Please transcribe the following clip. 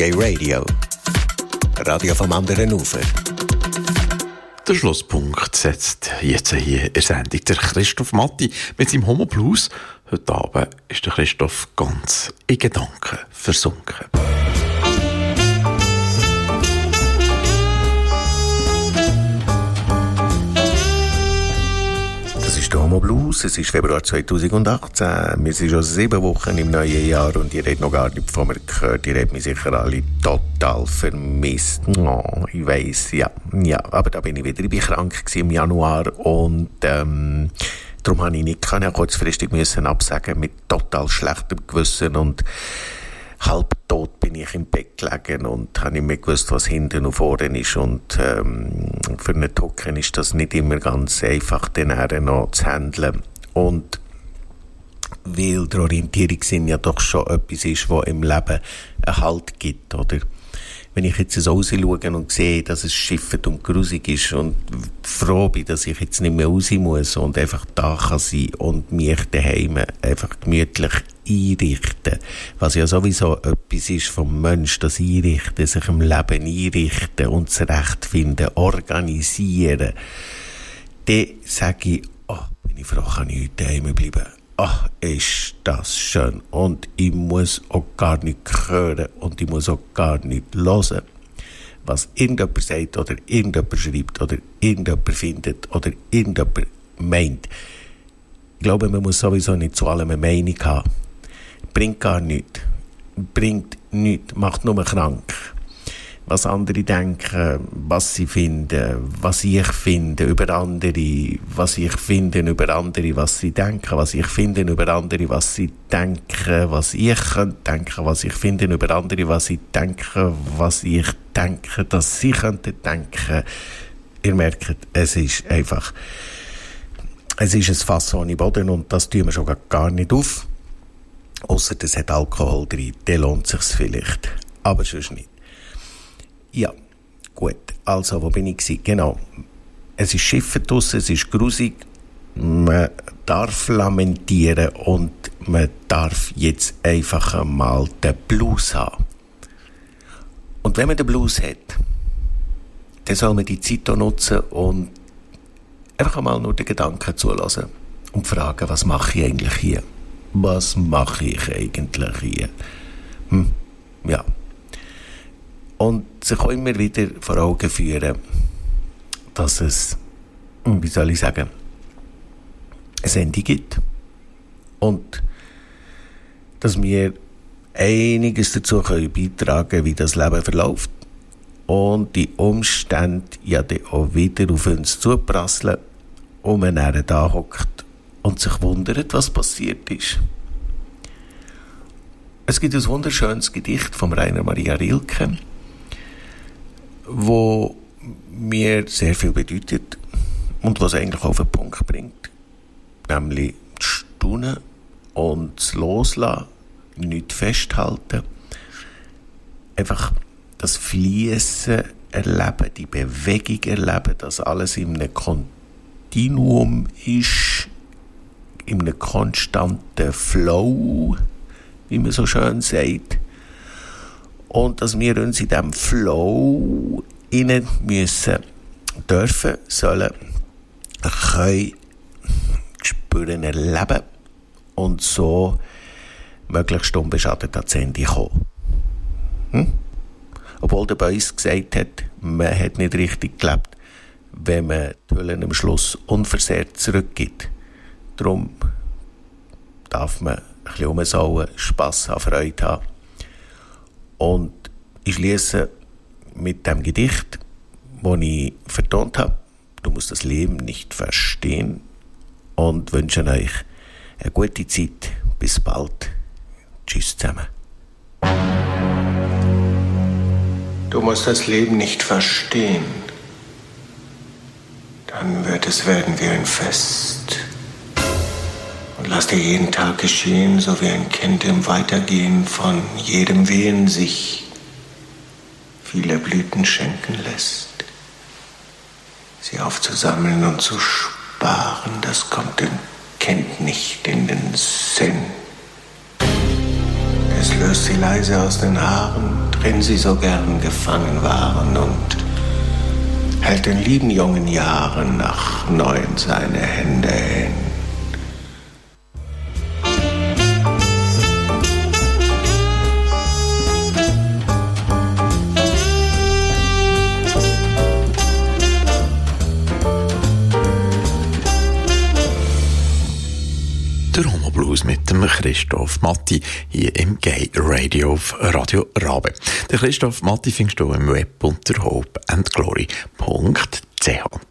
Gay Radio. Radio vom anderen Ufer. Der Schlusspunkt setzt jetzt hier in der Sendung der Christoph Matti mit seinem Homo Blues. Heute Abend ist der Christoph ganz in Gedanken versunken. Blues. Es ist Februar 2018. Wir sind schon sieben Wochen im neuen Jahr und ihr habt noch gar nicht von mir gehört. Ihr habt mich sicher alle total vermisst. Oh, ich weiss, ja. Ja, aber da bin ich wieder. Ich war krank im Januar und, ähm, darum habe ich nicht können. Kurzfristig müssen absagen mit total schlechtem Gewissen und halb tot bin ich im Bett gelegen und habe nicht mehr gewusst, was hinten und vorne ist. Und ähm, für einen Token ist das nicht immer ganz einfach, den noch zu handeln. Und weil der Orientierungssinn ja doch schon etwas ist, was im Leben einen Halt gibt, oder? wenn ich jetzt so rausschaue und sehe, dass es schiffet und grusig ist und froh bin, dass ich jetzt nicht mehr raus muss und einfach da kann sein und mich daheim einfach gemütlich einrichten. Was ja sowieso etwas ist vom Mensch, das Einrichten, sich im Leben einrichten und zurechtfinden, organisieren. Dann sage ich, oh, bin ich froh, kann ich heute daheim bleiben ach, ist das schön. Und ich muss auch gar nicht hören und ich muss auch gar nicht hören, was irgendjemand sagt oder irgendjemand schreibt oder irgendjemand findet oder irgendjemand meint. Ich glaube, man muss sowieso nicht zu allem eine Meinung haben. Bringt gar nichts. Bringt nichts. Macht nur krank was andere denken, was sie finden, was ich finde über andere, was ich finde über andere, was sie denken, was ich finde über andere, was sie denken, was ich denken, was ich finde über andere, was sie denken, was ich denke, dass sie könnten denken. Ihr merkt, es ist einfach, es ist ein Fass ohne Boden und das tun wir schon gar nicht auf. Außer es hat Alkohol drin, dann lohnt es sich vielleicht. Aber sonst nicht. Ja, gut. Also, wo bin ich? Genau. Es ist Schiffe draussen, es ist grusig. Man darf lamentieren und man darf jetzt einfach einmal den Blues haben. Und wenn man den Blues hat, dann soll man die Zeit nutzen und einfach einmal nur den Gedanken zulassen und fragen, was mache ich eigentlich hier? Was mache ich eigentlich hier? Hm, ja. Und sich auch immer wieder vor Augen führen, dass es, wie soll ich sagen, ein Ende gibt. Und dass wir einiges dazu können beitragen wie das Leben verläuft. Und die Umstände ja dann auch wieder auf uns zuprasseln und man dann da hockt sich wundert, was passiert ist. Es gibt ein wunderschönes Gedicht von Rainer Maria Rilke, wo mir sehr viel bedeutet und was eigentlich auf den Punkt bringt, nämlich das Staunen und das Loslassen, nicht festhalten, einfach das Fließen erleben, die Bewegung erleben, dass alles in einem Kontinuum ist, in einem konstanten Flow, wie man so schön sagt und dass wir uns in diesem Flow innen müssen dürfen, sollen, können spüren, erleben und so möglichst unbeschadet ans Ende kommen. Hm? Obwohl der Beuys gesagt hat, man hat nicht richtig gelebt, wenn man die Hüllen am Schluss unversehrt zurückgibt. Darum darf man ein bisschen umsauen, Spass haben, Freude haben und ich schließe mit dem Gedicht, das ich vertont habe. Du musst das Leben nicht verstehen und wünsche euch eine gute Zeit. Bis bald. Tschüss zusammen. Du musst das Leben nicht verstehen. Dann wird es werden wie ein Fest. Lass dir jeden Tag geschehen, so wie ein Kind im Weitergehen von jedem Wehen sich viele Blüten schenken lässt. Sie aufzusammeln und zu sparen, das kommt dem Kind nicht in den Sinn. Es löst sie leise aus den Haaren, drin sie so gern gefangen waren und hält den lieben jungen Jahren nach neun seine Hände hin. Mit dem Christoph Matti hier im Gay Radio auf Radio Rabe. Der Christoph Matti findest du im Web unter hopeandglory.ch.